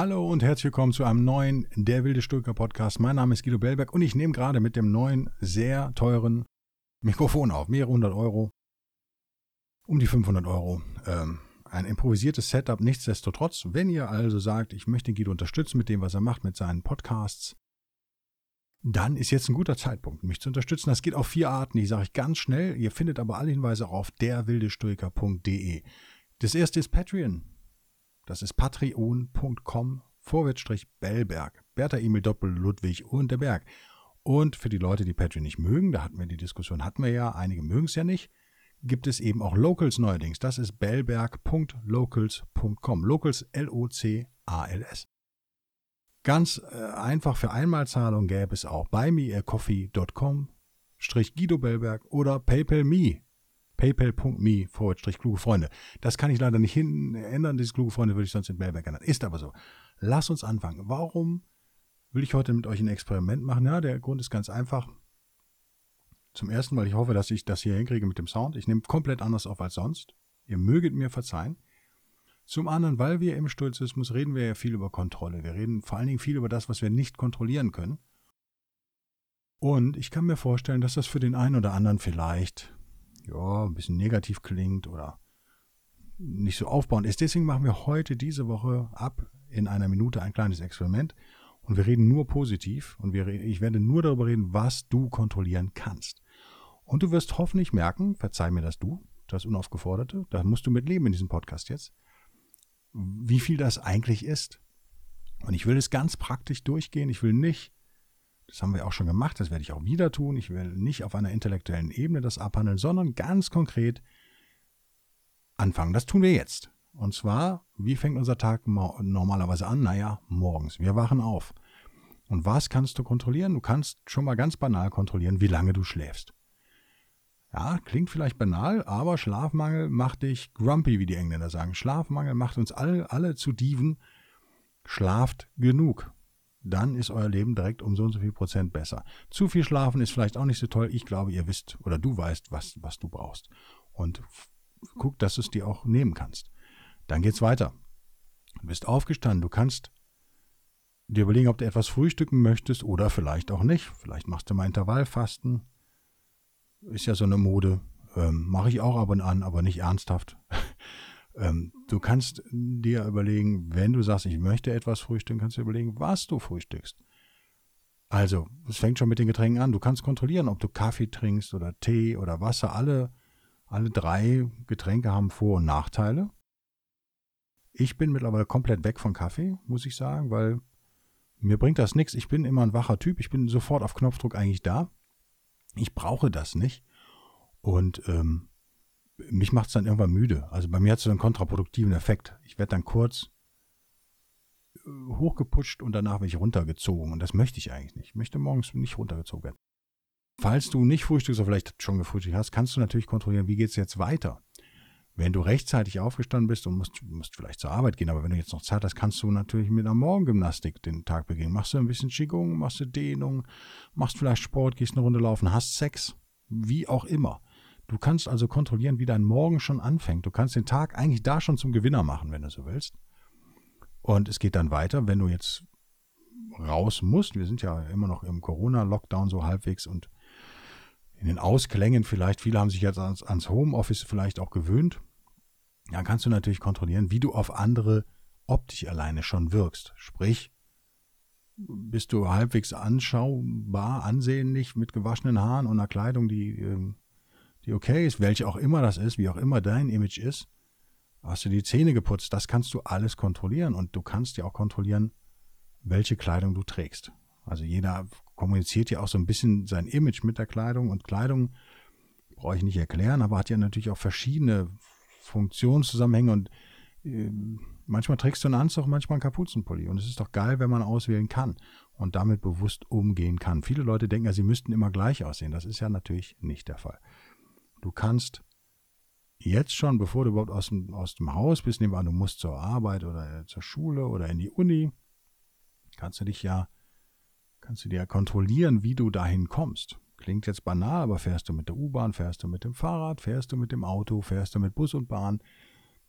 Hallo und herzlich willkommen zu einem neuen Der wilde Stoiker Podcast. Mein Name ist Guido Bellberg und ich nehme gerade mit dem neuen, sehr teuren Mikrofon auf. Mehrere hundert Euro. Um die 500 Euro. Ähm, ein improvisiertes Setup. Nichtsdestotrotz, wenn ihr also sagt, ich möchte Guido unterstützen mit dem, was er macht, mit seinen Podcasts, dann ist jetzt ein guter Zeitpunkt, mich zu unterstützen. Das geht auf vier Arten, die sage ich ganz schnell. Ihr findet aber alle Hinweise auf derwildestoiker.de. Das erste ist Patreon. Das ist patreon.com vorwärtsstrich Bellberg. Bertha Emil Doppel Ludwig und der Berg. Und für die Leute, die Patreon nicht mögen, da hatten wir die Diskussion, hatten wir ja, einige mögen es ja nicht, gibt es eben auch Locals neuerdings. Das ist bellberg.locals.com. Locals L-O-C-A-L-S. Ganz äh, einfach für Einmalzahlung gäbe es auch buymeacoffee.com Strich Guido Bellberg oder PayPal.me paypal.me forward kluge Freunde. Das kann ich leider nicht hin ändern, diese kluge Freunde würde ich sonst in Mailback ändern. Ist aber so. Lass uns anfangen. Warum will ich heute mit euch ein Experiment machen? Ja, der Grund ist ganz einfach. Zum ersten, weil ich hoffe, dass ich das hier hinkriege mit dem Sound. Ich nehme komplett anders auf als sonst. Ihr möget mir verzeihen. Zum anderen, weil wir im Stoizismus reden wir ja viel über Kontrolle. Wir reden vor allen Dingen viel über das, was wir nicht kontrollieren können. Und ich kann mir vorstellen, dass das für den einen oder anderen vielleicht ja, ein bisschen negativ klingt oder nicht so aufbauend ist. Deswegen machen wir heute diese Woche ab in einer Minute ein kleines Experiment und wir reden nur positiv und wir, ich werde nur darüber reden, was du kontrollieren kannst. Und du wirst hoffentlich merken, verzeih mir das du, das Unaufgeforderte, da musst du mit leben in diesem Podcast jetzt, wie viel das eigentlich ist. Und ich will es ganz praktisch durchgehen. Ich will nicht das haben wir auch schon gemacht, das werde ich auch wieder tun. Ich will nicht auf einer intellektuellen Ebene das abhandeln, sondern ganz konkret anfangen. Das tun wir jetzt. Und zwar, wie fängt unser Tag normalerweise an? Naja, morgens. Wir wachen auf. Und was kannst du kontrollieren? Du kannst schon mal ganz banal kontrollieren, wie lange du schläfst. Ja, klingt vielleicht banal, aber Schlafmangel macht dich grumpy, wie die Engländer sagen. Schlafmangel macht uns alle, alle zu Dieven. Schlaft genug dann ist euer Leben direkt um so und so viel Prozent besser. Zu viel schlafen ist vielleicht auch nicht so toll. Ich glaube, ihr wisst oder du weißt, was, was du brauchst. Und guck, dass du es dir auch nehmen kannst. Dann geht's weiter. Du bist aufgestanden. Du kannst dir überlegen, ob du etwas frühstücken möchtest oder vielleicht auch nicht. Vielleicht machst du mal Intervallfasten. Ist ja so eine Mode. Ähm, Mache ich auch ab und an, aber nicht ernsthaft. Ähm, du kannst dir überlegen, wenn du sagst, ich möchte etwas frühstücken, kannst du überlegen, was du frühstückst. Also, es fängt schon mit den Getränken an. Du kannst kontrollieren, ob du Kaffee trinkst oder Tee oder Wasser. Alle, alle drei Getränke haben Vor- und Nachteile. Ich bin mittlerweile komplett weg von Kaffee, muss ich sagen, weil mir bringt das nichts. Ich bin immer ein wacher Typ. Ich bin sofort auf Knopfdruck eigentlich da. Ich brauche das nicht. Und ähm, mich macht es dann irgendwann müde. Also bei mir hat es so einen kontraproduktiven Effekt. Ich werde dann kurz äh, hochgeputscht und danach werde ich runtergezogen. Und das möchte ich eigentlich nicht. Ich möchte morgens nicht runtergezogen werden. Falls du nicht frühstückst oder vielleicht schon gefrühstückt hast, kannst du natürlich kontrollieren, wie geht es jetzt weiter. Wenn du rechtzeitig aufgestanden bist und musst, musst vielleicht zur Arbeit gehen, aber wenn du jetzt noch Zeit hast, kannst du natürlich mit einer Morgengymnastik den Tag beginnen. Machst du ein bisschen Qigong, machst du Dehnung, machst vielleicht Sport, gehst eine Runde laufen, hast Sex, wie auch immer. Du kannst also kontrollieren, wie dein Morgen schon anfängt. Du kannst den Tag eigentlich da schon zum Gewinner machen, wenn du so willst. Und es geht dann weiter, wenn du jetzt raus musst. Wir sind ja immer noch im Corona-Lockdown so halbwegs und in den Ausklängen vielleicht. Viele haben sich jetzt ans, ans Homeoffice vielleicht auch gewöhnt. Dann kannst du natürlich kontrollieren, wie du auf andere optisch alleine schon wirkst. Sprich, bist du halbwegs anschaubar, ansehnlich mit gewaschenen Haaren und einer Kleidung, die ähm, die okay ist, welche auch immer das ist, wie auch immer dein Image ist, hast du die Zähne geputzt, das kannst du alles kontrollieren und du kannst ja auch kontrollieren, welche Kleidung du trägst. Also jeder kommuniziert ja auch so ein bisschen sein Image mit der Kleidung und Kleidung brauche ich nicht erklären, aber hat ja natürlich auch verschiedene Funktionszusammenhänge und äh, manchmal trägst du einen Anzug, manchmal einen Kapuzenpulli. Und es ist doch geil, wenn man auswählen kann und damit bewusst umgehen kann. Viele Leute denken ja, sie müssten immer gleich aussehen. Das ist ja natürlich nicht der Fall. Du kannst jetzt schon, bevor du überhaupt aus dem, aus dem Haus bist, nehmen wir an, du musst zur Arbeit oder zur Schule oder in die Uni, kannst du dich ja, kannst du dir ja kontrollieren, wie du dahin kommst. Klingt jetzt banal, aber fährst du mit der U-Bahn, fährst du mit dem Fahrrad, fährst du mit dem Auto, fährst du mit Bus und Bahn,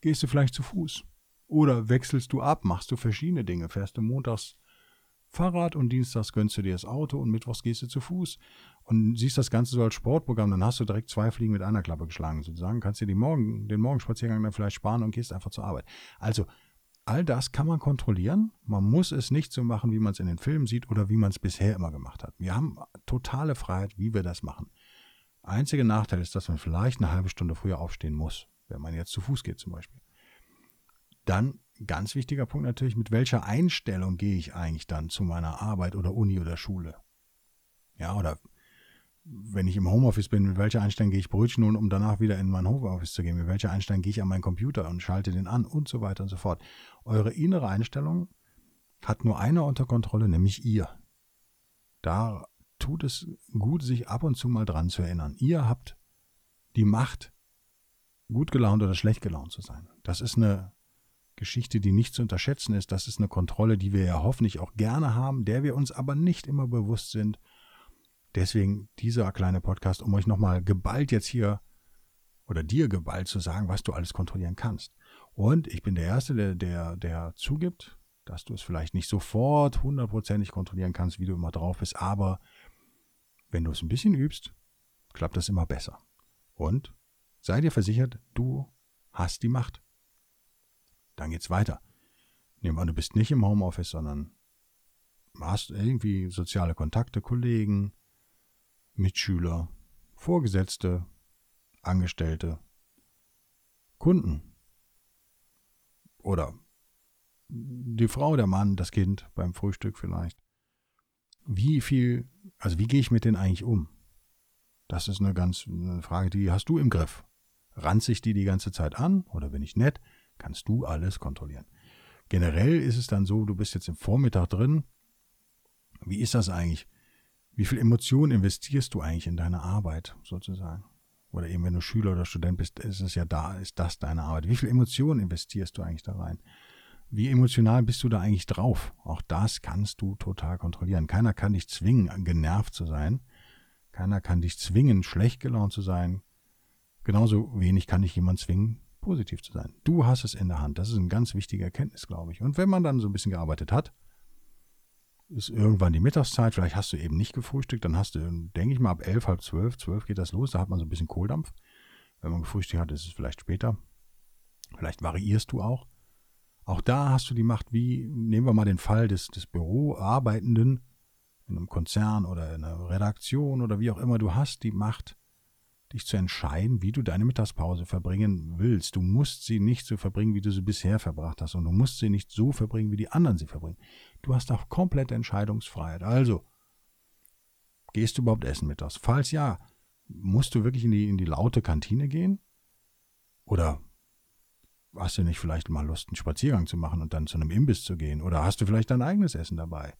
gehst du vielleicht zu Fuß. Oder wechselst du ab, machst du verschiedene Dinge, fährst du montags Fahrrad und dienstags gönnst du dir das Auto und mittwochs gehst du zu Fuß und siehst das Ganze so als Sportprogramm, dann hast du direkt zwei Fliegen mit einer Klappe geschlagen sozusagen, kannst dir die Morgen, den Morgenspaziergang dann vielleicht sparen und gehst einfach zur Arbeit. Also all das kann man kontrollieren. Man muss es nicht so machen, wie man es in den Filmen sieht oder wie man es bisher immer gemacht hat. Wir haben totale Freiheit, wie wir das machen. Einziger Nachteil ist, dass man vielleicht eine halbe Stunde früher aufstehen muss, wenn man jetzt zu Fuß geht zum Beispiel. Dann ganz wichtiger Punkt natürlich, mit welcher Einstellung gehe ich eigentlich dann zu meiner Arbeit oder Uni oder Schule? Ja, oder wenn ich im Homeoffice bin, mit welcher Einstellung gehe ich Brötchen holen, um danach wieder in mein Homeoffice zu gehen? Mit welcher Einstellung gehe ich an meinen Computer und schalte den an und so weiter und so fort? Eure innere Einstellung hat nur einer unter Kontrolle, nämlich ihr. Da tut es gut, sich ab und zu mal dran zu erinnern. Ihr habt die Macht, gut gelaunt oder schlecht gelaunt zu sein. Das ist eine Geschichte, die nicht zu unterschätzen ist. Das ist eine Kontrolle, die wir ja hoffentlich auch gerne haben, der wir uns aber nicht immer bewusst sind. Deswegen dieser kleine Podcast, um euch nochmal geballt jetzt hier oder dir geballt zu sagen, was du alles kontrollieren kannst. Und ich bin der Erste, der, der, der zugibt, dass du es vielleicht nicht sofort hundertprozentig kontrollieren kannst, wie du immer drauf bist, aber wenn du es ein bisschen übst, klappt das immer besser. Und sei dir versichert, du hast die Macht. Dann geht's weiter. Nehmen wir an, du bist nicht im Homeoffice, sondern hast irgendwie soziale Kontakte, Kollegen, Mitschüler, Vorgesetzte, Angestellte, Kunden oder die Frau, der Mann, das Kind beim Frühstück vielleicht. Wie viel, also wie gehe ich mit denen eigentlich um? Das ist eine ganz eine Frage, die hast du im Griff. Ranze ich die die ganze Zeit an oder bin ich nett? Kannst du alles kontrollieren. Generell ist es dann so, du bist jetzt im Vormittag drin. Wie ist das eigentlich? Wie viel Emotionen investierst du eigentlich in deine Arbeit sozusagen? Oder eben wenn du Schüler oder Student bist, ist es ja da, ist das deine Arbeit. Wie viel Emotionen investierst du eigentlich da rein? Wie emotional bist du da eigentlich drauf? Auch das kannst du total kontrollieren. Keiner kann dich zwingen, genervt zu sein. Keiner kann dich zwingen, schlecht gelaunt zu sein. Genauso wenig kann dich jemand zwingen, positiv zu sein. Du hast es in der Hand. Das ist eine ganz wichtige Erkenntnis, glaube ich. Und wenn man dann so ein bisschen gearbeitet hat, ist irgendwann die Mittagszeit, vielleicht hast du eben nicht gefrühstückt, dann hast du, denke ich mal, ab elf, halb zwölf, zwölf geht das los, da hat man so ein bisschen Kohldampf. Wenn man gefrühstückt hat, ist es vielleicht später. Vielleicht variierst du auch. Auch da hast du die Macht, wie, nehmen wir mal den Fall des, des Büroarbeitenden in einem Konzern oder in einer Redaktion oder wie auch immer, du hast die Macht, dich zu entscheiden, wie du deine Mittagspause verbringen willst. Du musst sie nicht so verbringen, wie du sie bisher verbracht hast. Und du musst sie nicht so verbringen, wie die anderen sie verbringen. Du hast auch komplette Entscheidungsfreiheit. Also, gehst du überhaupt essen mittags? Falls ja, musst du wirklich in die, in die laute Kantine gehen? Oder hast du nicht vielleicht mal Lust, einen Spaziergang zu machen und dann zu einem Imbiss zu gehen? Oder hast du vielleicht dein eigenes Essen dabei?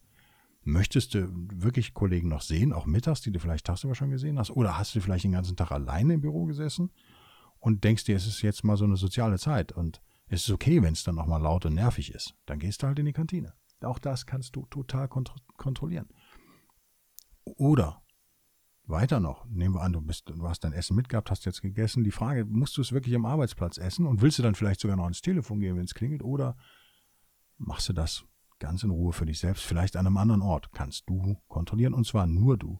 Möchtest du wirklich Kollegen noch sehen, auch mittags, die du vielleicht tagsüber schon gesehen hast? Oder hast du vielleicht den ganzen Tag alleine im Büro gesessen und denkst dir, es ist jetzt mal so eine soziale Zeit und es ist okay, wenn es dann auch mal laut und nervig ist. Dann gehst du halt in die Kantine. Auch das kannst du total kont kontrollieren. Oder weiter noch, nehmen wir an, du, bist, du hast dein Essen mitgehabt, hast jetzt gegessen. Die Frage, musst du es wirklich am Arbeitsplatz essen und willst du dann vielleicht sogar noch ins Telefon gehen, wenn es klingelt? Oder machst du das ganz in Ruhe für dich selbst, vielleicht an einem anderen Ort, kannst du kontrollieren und zwar nur du.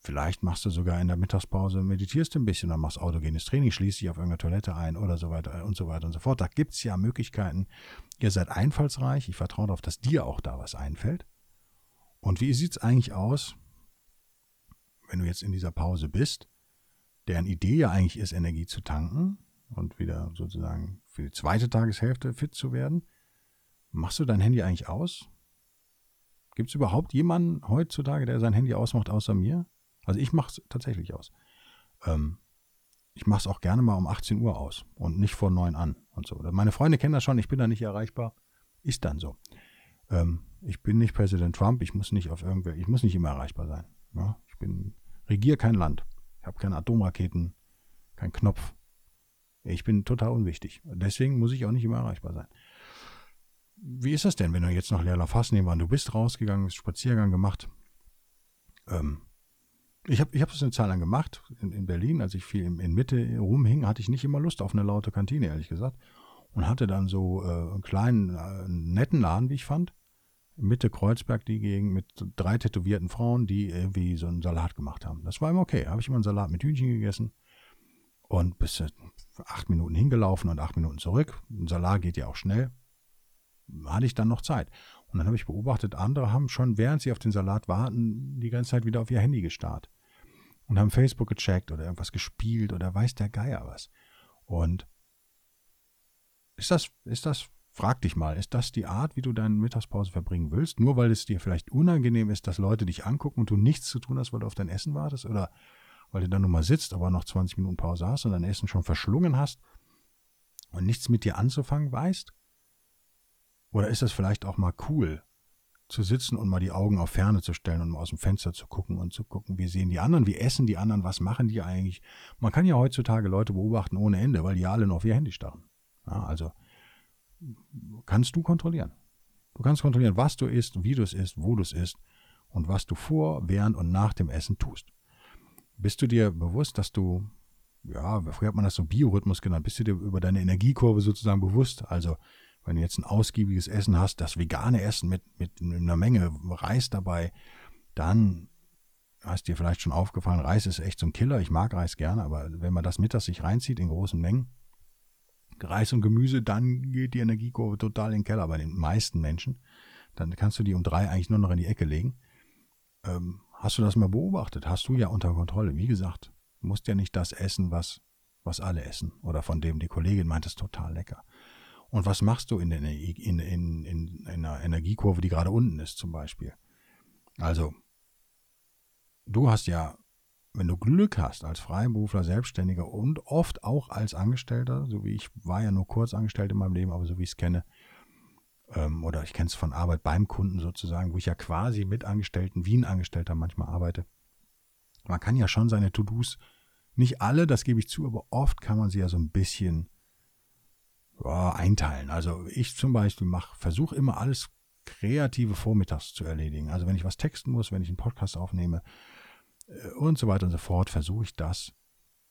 Vielleicht machst du sogar in der Mittagspause, meditierst ein bisschen, dann machst autogenes Training, schließt dich auf irgendeiner Toilette ein oder so weiter und so weiter und so fort. Da gibt es ja Möglichkeiten. Ihr seid einfallsreich. Ich vertraue darauf, dass dir auch da was einfällt. Und wie sieht es eigentlich aus, wenn du jetzt in dieser Pause bist, deren Idee ja eigentlich ist, Energie zu tanken und wieder sozusagen für die zweite Tageshälfte fit zu werden? Machst du dein Handy eigentlich aus? Gibt es überhaupt jemanden heutzutage, der sein Handy ausmacht, außer mir? Also ich mache es tatsächlich aus. Ähm, ich mache es auch gerne mal um 18 Uhr aus und nicht vor 9 an. und so. Meine Freunde kennen das schon, ich bin da nicht erreichbar. Ist dann so. Ähm, ich bin nicht Präsident Trump, ich muss nicht auf irgendwer, ich muss nicht immer erreichbar sein. Ja? Ich bin, regiere kein Land. Ich habe keine Atomraketen, keinen Knopf. Ich bin total unwichtig. Deswegen muss ich auch nicht immer erreichbar sein. Wie ist das denn, wenn du jetzt noch Leerlauf hast, nehmen wir an, du bist rausgegangen, hast Spaziergang gemacht. Ähm, ich habe ich hab das eine Zeit lang gemacht in, in Berlin, als ich viel in, in Mitte rumhing, hatte ich nicht immer Lust auf eine laute Kantine, ehrlich gesagt. Und hatte dann so äh, einen kleinen, äh, netten Laden, wie ich fand. Mitte Kreuzberg die Gegend mit drei tätowierten Frauen, die irgendwie so einen Salat gemacht haben. Das war immer okay. Habe ich immer einen Salat mit Hühnchen gegessen und bis acht Minuten hingelaufen und acht Minuten zurück. Ein Salat geht ja auch schnell. Hatte ich dann noch Zeit. Und dann habe ich beobachtet, andere haben schon, während sie auf den Salat warten, die ganze Zeit wieder auf ihr Handy gestarrt. Und haben Facebook gecheckt oder irgendwas gespielt oder weiß der Geier was. Und ist das, ist das Frag dich mal, ist das die Art, wie du deine Mittagspause verbringen willst? Nur weil es dir vielleicht unangenehm ist, dass Leute dich angucken und du nichts zu tun hast, weil du auf dein Essen wartest? Oder weil du dann nur mal sitzt, aber noch 20 Minuten Pause hast und dein Essen schon verschlungen hast und nichts mit dir anzufangen weißt? Oder ist das vielleicht auch mal cool, zu sitzen und mal die Augen auf Ferne zu stellen und mal aus dem Fenster zu gucken und zu gucken, wie sehen die anderen, wie essen die anderen, was machen die eigentlich? Man kann ja heutzutage Leute beobachten ohne Ende, weil die alle noch auf ihr Handy starren. Ja, also kannst du kontrollieren. Du kannst kontrollieren, was du isst, wie du es isst, wo du es isst und was du vor, während und nach dem Essen tust. Bist du dir bewusst, dass du, ja, früher hat man das so Biorhythmus genannt, bist du dir über deine Energiekurve sozusagen bewusst? Also, wenn du jetzt ein ausgiebiges Essen hast, das vegane Essen mit, mit einer Menge Reis dabei, dann hast dir vielleicht schon aufgefallen, Reis ist echt so ein Killer. Ich mag Reis gerne, aber wenn man das mittags sich reinzieht in großen Mengen, Reis und Gemüse, dann geht die Energiekurve total in den Keller bei den meisten Menschen. Dann kannst du die um drei eigentlich nur noch in die Ecke legen. Ähm, hast du das mal beobachtet? Hast du ja unter Kontrolle. Wie gesagt, du musst ja nicht das essen, was, was alle essen. Oder von dem die Kollegin meint, es total lecker. Und was machst du in, der, in, in, in, in einer Energiekurve, die gerade unten ist zum Beispiel? Also, du hast ja wenn du Glück hast als Freiberufler, Selbstständiger und oft auch als Angestellter, so wie ich war ja nur kurz angestellt in meinem Leben, aber so wie ich es kenne, ähm, oder ich kenne es von Arbeit beim Kunden sozusagen, wo ich ja quasi mit Angestellten wie ein Angestellter manchmal arbeite. Man kann ja schon seine To-Dos, nicht alle, das gebe ich zu, aber oft kann man sie ja so ein bisschen ja, einteilen. Also ich zum Beispiel mache, versuche immer alles kreative vormittags zu erledigen. Also wenn ich was texten muss, wenn ich einen Podcast aufnehme, äh, und so weiter und so fort, versuche ich das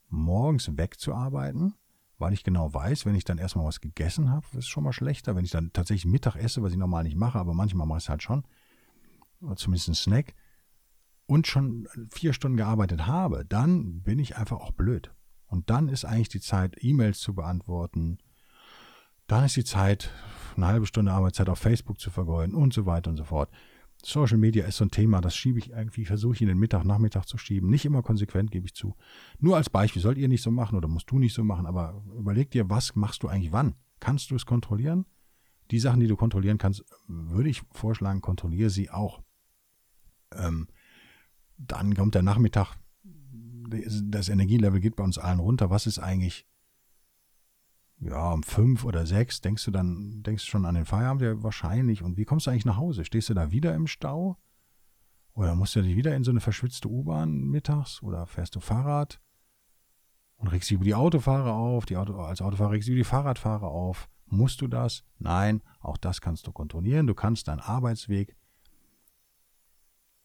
morgens wegzuarbeiten, weil ich genau weiß, wenn ich dann erstmal was gegessen habe, ist schon mal schlechter. Wenn ich dann tatsächlich Mittag esse, was ich normal nicht mache, aber manchmal mache ich es halt schon, zumindest ein Snack, und schon vier Stunden gearbeitet habe, dann bin ich einfach auch blöd. Und dann ist eigentlich die Zeit, E-Mails zu beantworten. Dann ist die Zeit, eine halbe Stunde Arbeitszeit auf Facebook zu vergeuden und so weiter und so fort. Social Media ist so ein Thema, das schiebe ich irgendwie, versuche ich in den Mittag, Nachmittag zu schieben. Nicht immer konsequent, gebe ich zu. Nur als Beispiel, sollt ihr nicht so machen oder musst du nicht so machen, aber überleg dir, was machst du eigentlich wann? Kannst du es kontrollieren? Die Sachen, die du kontrollieren kannst, würde ich vorschlagen, kontrolliere sie auch. Ähm, dann kommt der Nachmittag, das Energielevel geht bei uns allen runter. Was ist eigentlich ja, um fünf oder sechs denkst du dann, denkst schon an den Feierabend, ja, wahrscheinlich. Und wie kommst du eigentlich nach Hause? Stehst du da wieder im Stau? Oder musst du dich wieder in so eine verschwitzte U-Bahn mittags? Oder fährst du Fahrrad? Und regst dich über die Autofahrer auf? Die Auto, als Autofahrer regst du über die Fahrradfahrer auf? Musst du das? Nein, auch das kannst du kontrollieren. Du kannst deinen Arbeitsweg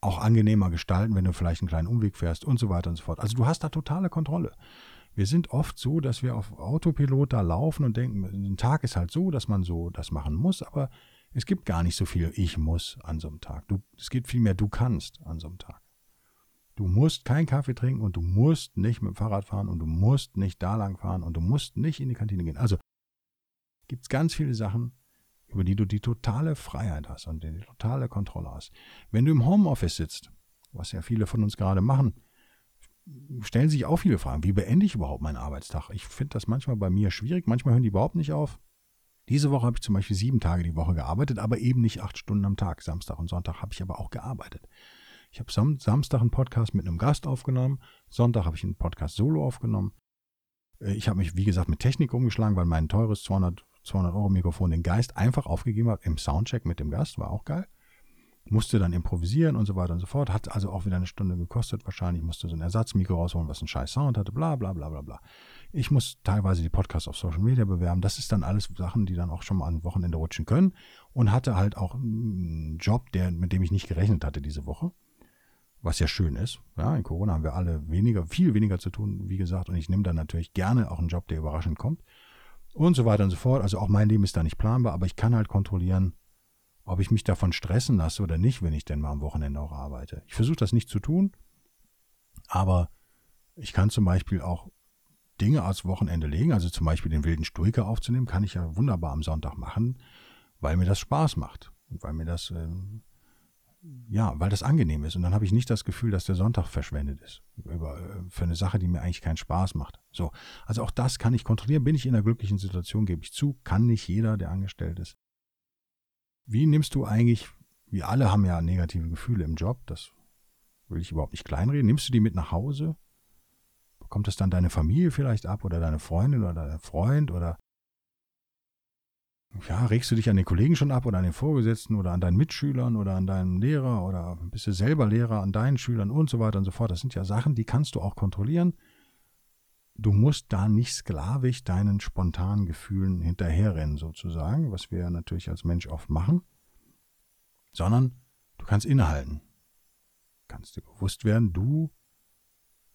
auch angenehmer gestalten, wenn du vielleicht einen kleinen Umweg fährst und so weiter und so fort. Also du hast da totale Kontrolle. Wir sind oft so, dass wir auf Autopilot da laufen und denken, ein Tag ist halt so, dass man so das machen muss, aber es gibt gar nicht so viel ich muss an so einem Tag. Du, es gibt viel mehr du kannst an so einem Tag. Du musst keinen Kaffee trinken und du musst nicht mit dem Fahrrad fahren und du musst nicht da lang fahren und du musst nicht in die Kantine gehen. Also gibt es ganz viele Sachen, über die du die totale Freiheit hast und die totale Kontrolle hast. Wenn du im Homeoffice sitzt, was ja viele von uns gerade machen, stellen sich auch viele Fragen. Wie beende ich überhaupt meinen Arbeitstag? Ich finde das manchmal bei mir schwierig. Manchmal hören die überhaupt nicht auf. Diese Woche habe ich zum Beispiel sieben Tage die Woche gearbeitet, aber eben nicht acht Stunden am Tag. Samstag und Sonntag habe ich aber auch gearbeitet. Ich habe Sam Samstag einen Podcast mit einem Gast aufgenommen. Sonntag habe ich einen Podcast solo aufgenommen. Äh, ich habe mich, wie gesagt, mit Technik umgeschlagen, weil mein teures 200, 200 Euro Mikrofon den Geist einfach aufgegeben hat im Soundcheck mit dem Gast, war auch geil. Musste dann improvisieren und so weiter und so fort. Hat also auch wieder eine Stunde gekostet wahrscheinlich. Musste so ein Ersatzmikro rausholen, was einen scheiß Sound hatte, bla bla bla bla bla. Ich muss teilweise die Podcasts auf Social Media bewerben. Das ist dann alles Sachen, die dann auch schon mal am Wochenende rutschen können. Und hatte halt auch einen Job, der, mit dem ich nicht gerechnet hatte diese Woche was ja schön ist. Ja, in Corona haben wir alle weniger, viel weniger zu tun, wie gesagt, und ich nehme dann natürlich gerne auch einen Job, der überraschend kommt und so weiter und so fort. Also auch mein Leben ist da nicht planbar, aber ich kann halt kontrollieren, ob ich mich davon stressen lasse oder nicht, wenn ich denn mal am Wochenende auch arbeite. Ich versuche das nicht zu tun, aber ich kann zum Beispiel auch Dinge als Wochenende legen, also zum Beispiel den wilden Stoiker aufzunehmen, kann ich ja wunderbar am Sonntag machen, weil mir das Spaß macht und weil mir das äh, ja, weil das angenehm ist. Und dann habe ich nicht das Gefühl, dass der Sonntag verschwendet ist. Über, äh, für eine Sache, die mir eigentlich keinen Spaß macht. So. Also auch das kann ich kontrollieren. Bin ich in einer glücklichen Situation, gebe ich zu. Kann nicht jeder, der angestellt ist. Wie nimmst du eigentlich, wir alle haben ja negative Gefühle im Job, das will ich überhaupt nicht kleinreden. Nimmst du die mit nach Hause? Bekommt das dann deine Familie vielleicht ab oder deine Freundin oder dein Freund oder ja, regst du dich an den Kollegen schon ab oder an den Vorgesetzten oder an deinen Mitschülern oder an deinem Lehrer oder bist du selber Lehrer an deinen Schülern und so weiter und so fort. Das sind ja Sachen, die kannst du auch kontrollieren. Du musst da nicht sklavisch deinen spontanen Gefühlen hinterherrennen, sozusagen, was wir natürlich als Mensch oft machen, sondern du kannst innehalten. Kannst dir bewusst werden, du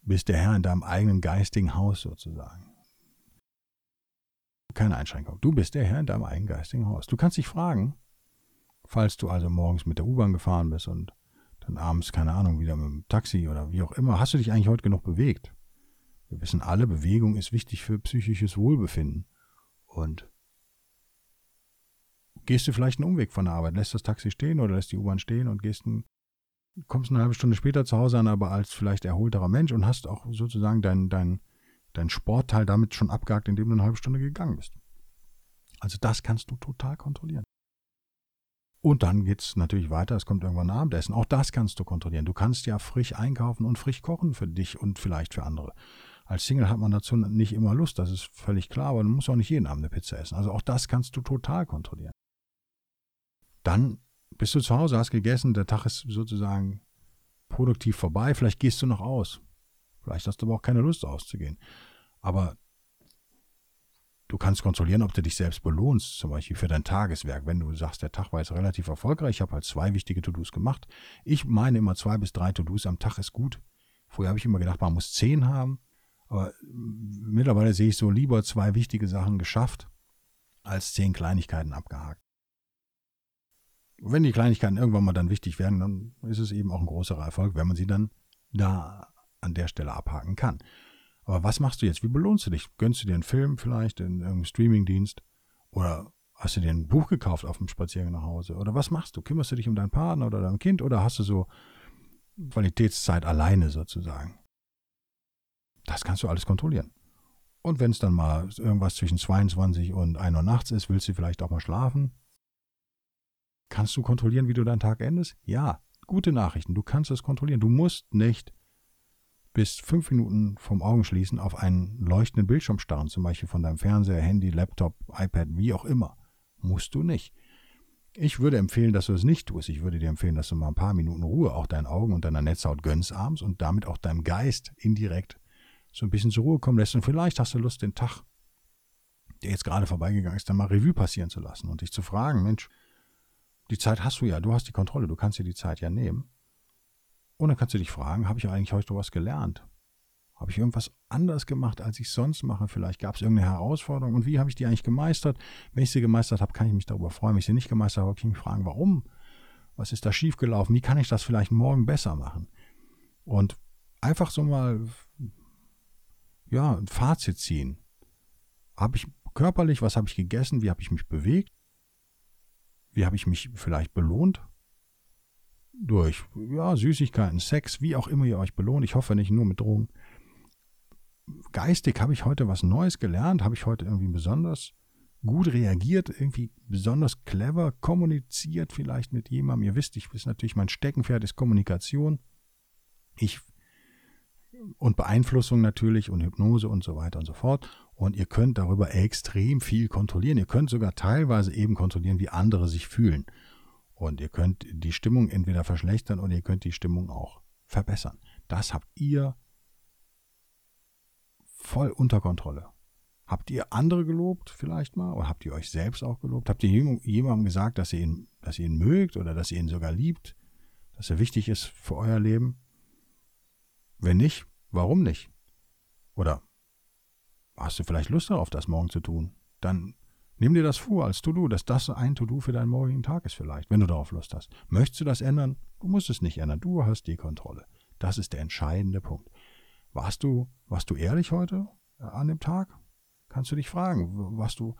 bist der Herr in deinem eigenen geistigen Haus sozusagen keine Einschränkung. Du bist der Herr in deinem eigenen geistigen Haus. Du kannst dich fragen, falls du also morgens mit der U-Bahn gefahren bist und dann abends, keine Ahnung, wieder mit dem Taxi oder wie auch immer, hast du dich eigentlich heute genug bewegt? Wir wissen alle, Bewegung ist wichtig für psychisches Wohlbefinden. Und gehst du vielleicht einen Umweg von der Arbeit, lässt das Taxi stehen oder lässt die U-Bahn stehen und gehst ein, kommst eine halbe Stunde später zu Hause an, aber als vielleicht erholterer Mensch und hast auch sozusagen dein, dein, dein Sportteil damit schon abgehakt, indem du eine halbe Stunde gegangen bist. Also das kannst du total kontrollieren. Und dann geht es natürlich weiter, es kommt irgendwann Abendessen. Auch das kannst du kontrollieren. Du kannst ja frisch einkaufen und frisch kochen für dich und vielleicht für andere. Als Single hat man dazu nicht immer Lust, das ist völlig klar, aber du musst auch nicht jeden Abend eine Pizza essen. Also auch das kannst du total kontrollieren. Dann bist du zu Hause, hast gegessen, der Tag ist sozusagen produktiv vorbei, vielleicht gehst du noch aus. Vielleicht hast du aber auch keine Lust auszugehen. Aber du kannst kontrollieren, ob du dich selbst belohnst, zum Beispiel für dein Tageswerk. Wenn du sagst, der Tag war jetzt relativ erfolgreich, ich habe halt zwei wichtige To-Dos gemacht. Ich meine immer zwei bis drei To-Dos am Tag ist gut. Früher habe ich immer gedacht, man muss zehn haben. Aber mittlerweile sehe ich so lieber zwei wichtige Sachen geschafft, als zehn Kleinigkeiten abgehakt. wenn die Kleinigkeiten irgendwann mal dann wichtig werden, dann ist es eben auch ein großer Erfolg, wenn man sie dann da an der Stelle abhaken kann. Aber was machst du jetzt? Wie belohnst du dich? Gönnst du dir einen Film vielleicht in irgendeinem Streamingdienst? Oder hast du dir ein Buch gekauft auf dem Spaziergang nach Hause? Oder was machst du? Kümmerst du dich um deinen Partner oder dein Kind? Oder hast du so Qualitätszeit alleine sozusagen? Das kannst du alles kontrollieren. Und wenn es dann mal irgendwas zwischen 22 und 1 Uhr nachts ist, willst du vielleicht auch mal schlafen? Kannst du kontrollieren, wie du deinen Tag endest? Ja, gute Nachrichten. Du kannst es kontrollieren. Du musst nicht bis fünf Minuten vom Augenschließen auf einen leuchtenden Bildschirm starren, zum Beispiel von deinem Fernseher, Handy, Laptop, iPad, wie auch immer. Musst du nicht. Ich würde empfehlen, dass du es nicht tust. Ich würde dir empfehlen, dass du mal ein paar Minuten Ruhe auch deinen Augen und deiner Netzhaut gönnst abends und damit auch deinem Geist indirekt so ein bisschen zur Ruhe kommen lässt. Und vielleicht hast du Lust, den Tag, der jetzt gerade vorbeigegangen ist, dann mal Revue passieren zu lassen und dich zu fragen, Mensch, die Zeit hast du ja, du hast die Kontrolle, du kannst dir die Zeit ja nehmen. Und dann kannst du dich fragen, habe ich eigentlich heute was gelernt? Habe ich irgendwas anders gemacht, als ich sonst mache? Vielleicht gab es irgendeine Herausforderung und wie habe ich die eigentlich gemeistert? Wenn ich sie gemeistert habe, kann ich mich darüber freuen. Wenn ich sie nicht gemeistert habe, kann ich mich fragen, warum? Was ist da schiefgelaufen? Wie kann ich das vielleicht morgen besser machen? Und einfach so mal, ja, ein Fazit ziehen. Habe ich körperlich, was habe ich gegessen? Wie habe ich mich bewegt? Wie habe ich mich vielleicht belohnt? durch ja, Süßigkeiten, Sex, wie auch immer ihr euch belohnt. Ich hoffe nicht nur mit Drogen. Geistig habe ich heute was Neues gelernt, habe ich heute irgendwie besonders gut reagiert, irgendwie besonders clever kommuniziert vielleicht mit jemandem. Ihr wisst, ich weiß natürlich, mein Steckenpferd ist Kommunikation. Ich und Beeinflussung natürlich und Hypnose und so weiter und so fort. Und ihr könnt darüber extrem viel kontrollieren. Ihr könnt sogar teilweise eben kontrollieren, wie andere sich fühlen. Und ihr könnt die Stimmung entweder verschlechtern oder ihr könnt die Stimmung auch verbessern. Das habt ihr voll unter Kontrolle. Habt ihr andere gelobt vielleicht mal? Oder habt ihr euch selbst auch gelobt? Habt ihr jemandem gesagt, dass ihr ihn, dass ihr ihn mögt oder dass ihr ihn sogar liebt? Dass er wichtig ist für euer Leben? Wenn nicht, warum nicht? Oder hast du vielleicht Lust darauf, das morgen zu tun? Dann nimm dir das vor als To-Do, dass das ein To-Do für deinen morgigen Tag ist vielleicht, wenn du darauf Lust hast. Möchtest du das ändern? Du musst es nicht ändern. Du hast die Kontrolle. Das ist der entscheidende Punkt. Warst du, warst du ehrlich heute äh, an dem Tag? kannst du dich fragen, warst du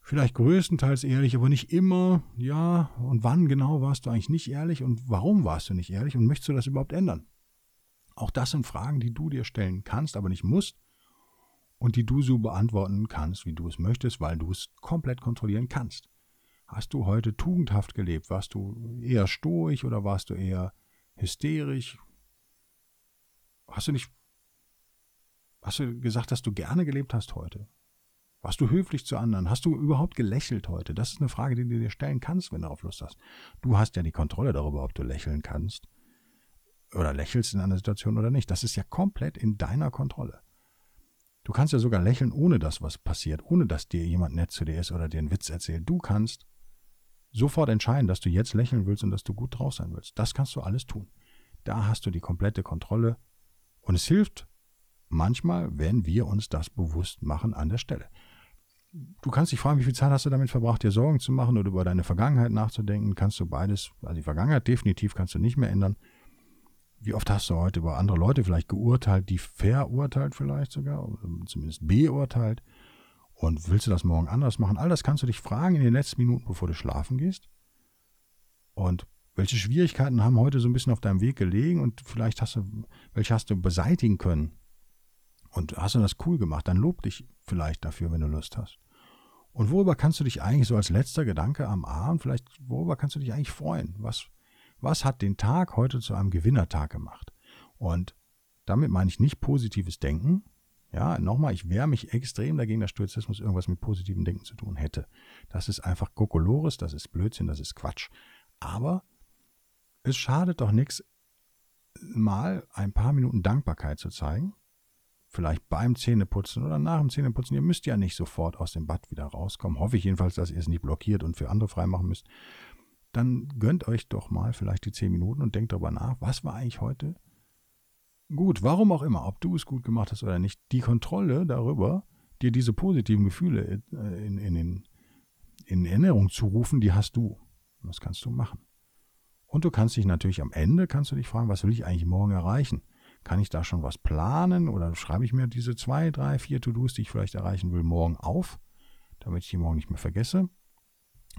vielleicht größtenteils ehrlich, aber nicht immer, ja, und wann genau warst du eigentlich nicht ehrlich und warum warst du nicht ehrlich und möchtest du das überhaupt ändern? Auch das sind Fragen, die du dir stellen kannst, aber nicht musst und die du so beantworten kannst, wie du es möchtest, weil du es komplett kontrollieren kannst. Hast du heute tugendhaft gelebt? Warst du eher stoisch oder warst du eher hysterisch? Hast du nicht Hast du gesagt, dass du gerne gelebt hast heute? Warst du höflich zu anderen? Hast du überhaupt gelächelt heute? Das ist eine Frage, die du dir stellen kannst, wenn du auf Lust hast. Du hast ja die Kontrolle darüber, ob du lächeln kannst oder lächelst in einer Situation oder nicht. Das ist ja komplett in deiner Kontrolle. Du kannst ja sogar lächeln, ohne dass was passiert, ohne dass dir jemand nett zu dir ist oder dir einen Witz erzählt. Du kannst sofort entscheiden, dass du jetzt lächeln willst und dass du gut drauf sein willst. Das kannst du alles tun. Da hast du die komplette Kontrolle und es hilft manchmal, wenn wir uns das bewusst machen an der Stelle. Du kannst dich fragen, wie viel Zeit hast du damit verbracht, dir Sorgen zu machen oder über deine Vergangenheit nachzudenken? Kannst du beides, also die Vergangenheit definitiv kannst du nicht mehr ändern. Wie oft hast du heute über andere Leute vielleicht geurteilt, die verurteilt vielleicht sogar, zumindest beurteilt? Und willst du das morgen anders machen? All das kannst du dich fragen in den letzten Minuten, bevor du schlafen gehst. Und welche Schwierigkeiten haben heute so ein bisschen auf deinem Weg gelegen und vielleicht hast du, welche hast du beseitigen können? Und hast du das cool gemacht, dann lob dich vielleicht dafür, wenn du Lust hast. Und worüber kannst du dich eigentlich so als letzter Gedanke am Abend, vielleicht, worüber kannst du dich eigentlich freuen? Was, was hat den Tag heute zu einem Gewinnertag gemacht? Und damit meine ich nicht positives Denken. Ja, nochmal, ich wehre mich extrem dagegen, dass Stoizismus irgendwas mit positivem Denken zu tun hätte. Das ist einfach Kokolores, das ist Blödsinn, das ist Quatsch. Aber es schadet doch nichts, mal ein paar Minuten Dankbarkeit zu zeigen vielleicht beim Zähneputzen oder nach dem Zähneputzen. Ihr müsst ja nicht sofort aus dem Bad wieder rauskommen. Hoffe ich jedenfalls, dass ihr es nicht blockiert und für andere freimachen müsst. Dann gönnt euch doch mal vielleicht die zehn Minuten und denkt darüber nach, was war eigentlich heute gut, warum auch immer, ob du es gut gemacht hast oder nicht. Die Kontrolle darüber, dir diese positiven Gefühle äh, in, in, in, in Erinnerung zu rufen, die hast du. Das kannst du machen. Und du kannst dich natürlich am Ende, kannst du dich fragen, was will ich eigentlich morgen erreichen? Kann ich da schon was planen oder schreibe ich mir diese zwei, drei, vier To-Dos, die ich vielleicht erreichen will, morgen auf, damit ich die morgen nicht mehr vergesse?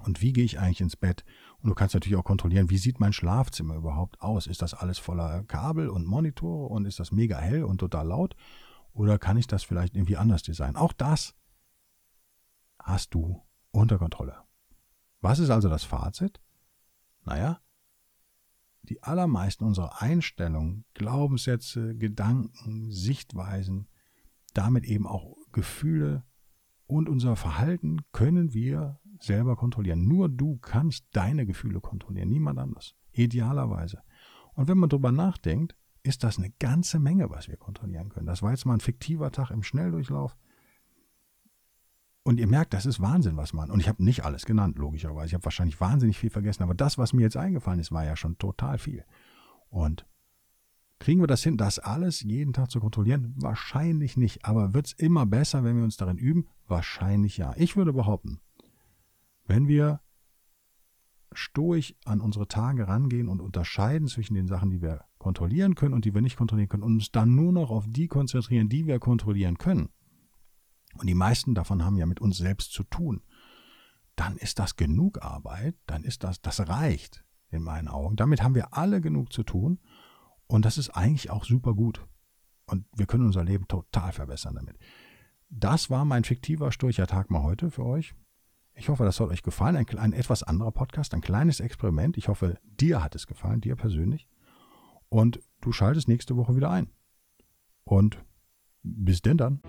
Und wie gehe ich eigentlich ins Bett? Und du kannst natürlich auch kontrollieren, wie sieht mein Schlafzimmer überhaupt aus? Ist das alles voller Kabel und Monitore und ist das mega hell und total laut? Oder kann ich das vielleicht irgendwie anders designen? Auch das hast du unter Kontrolle. Was ist also das Fazit? Naja, die allermeisten unserer Einstellungen, Glaubenssätze, Gedanken, Sichtweisen, damit eben auch Gefühle und unser Verhalten können wir selber kontrollieren. Nur du kannst deine Gefühle kontrollieren, niemand anders. Idealerweise. Und wenn man darüber nachdenkt, ist das eine ganze Menge, was wir kontrollieren können. Das war jetzt mal ein fiktiver Tag im Schnelldurchlauf. Und ihr merkt, das ist Wahnsinn, was man. Und ich habe nicht alles genannt, logischerweise. Ich habe wahrscheinlich wahnsinnig viel vergessen. Aber das, was mir jetzt eingefallen ist, war ja schon total viel. Und kriegen wir das hin, das alles jeden Tag zu kontrollieren? Wahrscheinlich nicht. Aber wird es immer besser, wenn wir uns darin üben? Wahrscheinlich ja. Ich würde behaupten, wenn wir stoisch an unsere Tage rangehen und unterscheiden zwischen den Sachen, die wir kontrollieren können und die wir nicht kontrollieren können und uns dann nur noch auf die konzentrieren, die wir kontrollieren können, und die meisten davon haben ja mit uns selbst zu tun, dann ist das genug Arbeit, dann ist das, das reicht in meinen Augen. Damit haben wir alle genug zu tun und das ist eigentlich auch super gut. Und wir können unser Leben total verbessern damit. Das war mein fiktiver Sturcher Tag mal heute für euch. Ich hoffe, das hat euch gefallen. Ein, ein etwas anderer Podcast, ein kleines Experiment. Ich hoffe, dir hat es gefallen, dir persönlich. Und du schaltest nächste Woche wieder ein. und bis denn dann.